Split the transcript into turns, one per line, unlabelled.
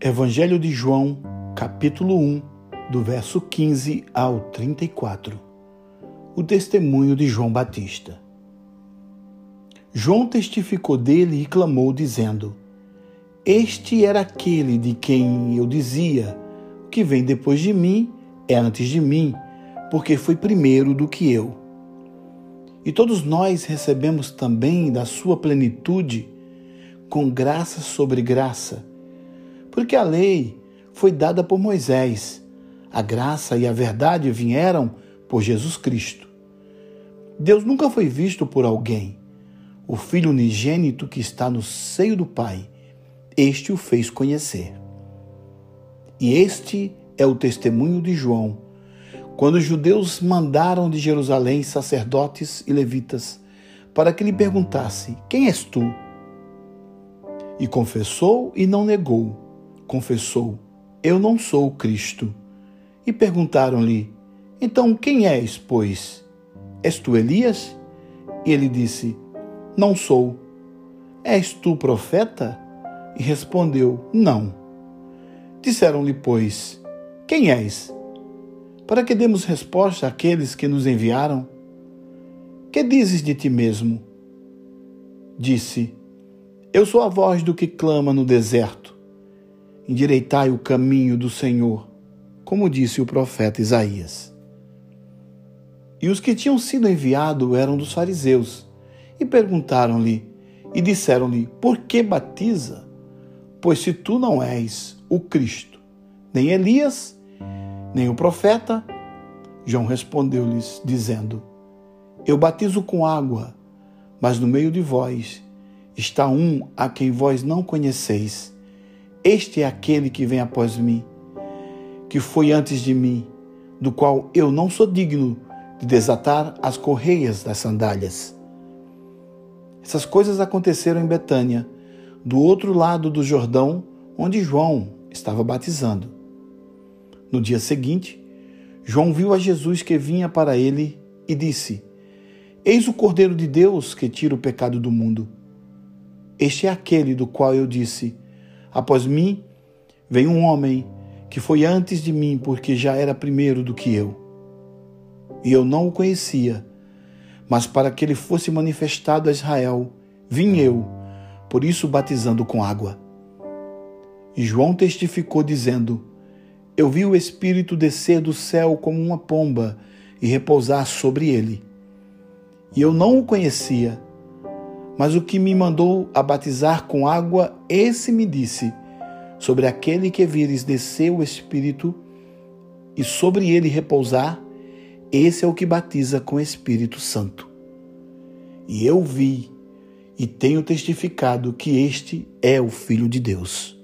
Evangelho de João, capítulo 1, do verso 15 ao 34. O testemunho de João Batista. João testificou dele e clamou, dizendo: Este era aquele de quem eu dizia: O que vem depois de mim é antes de mim, porque foi primeiro do que eu. E todos nós recebemos também da sua plenitude, com graça sobre graça porque a lei foi dada por Moisés, a graça e a verdade vieram por Jesus Cristo. Deus nunca foi visto por alguém. O Filho unigênito que está no seio do Pai, este o fez conhecer. E este é o testemunho de João, quando os judeus mandaram de Jerusalém sacerdotes e levitas para que lhe perguntasse: Quem és tu? E confessou e não negou confessou: Eu não sou o Cristo. E perguntaram-lhe: Então quem és, pois? És tu Elias? E ele disse: Não sou. És tu profeta? E respondeu: Não. Disseram-lhe, pois: Quem és? Para que demos resposta àqueles que nos enviaram? Que dizes de ti mesmo? Disse: Eu sou a voz do que clama no deserto endireitai o caminho do Senhor, como disse o profeta Isaías. E os que tinham sido enviados eram dos fariseus, e perguntaram-lhe, e disseram-lhe: Por que batiza? Pois se tu não és o Cristo, nem Elias, nem o profeta, João respondeu-lhes, dizendo: Eu batizo com água, mas no meio de vós está um a quem vós não conheceis este é aquele que vem após mim, que foi antes de mim, do qual eu não sou digno de desatar as correias das sandálias. Essas coisas aconteceram em Betânia, do outro lado do Jordão, onde João estava batizando. No dia seguinte, João viu a Jesus que vinha para ele e disse: Eis o Cordeiro de Deus que tira o pecado do mundo. Este é aquele do qual eu disse: Após mim vem um homem que foi antes de mim, porque já era primeiro do que eu. E eu não o conhecia, mas para que ele fosse manifestado a Israel, vim eu, por isso batizando com água. E João testificou, dizendo: Eu vi o Espírito descer do céu como uma pomba e repousar sobre ele. E eu não o conhecia mas o que me mandou a batizar com água, esse me disse: Sobre aquele que vires descer o Espírito e sobre ele repousar, esse é o que batiza com Espírito Santo. E eu vi e tenho testificado que este é o Filho de Deus.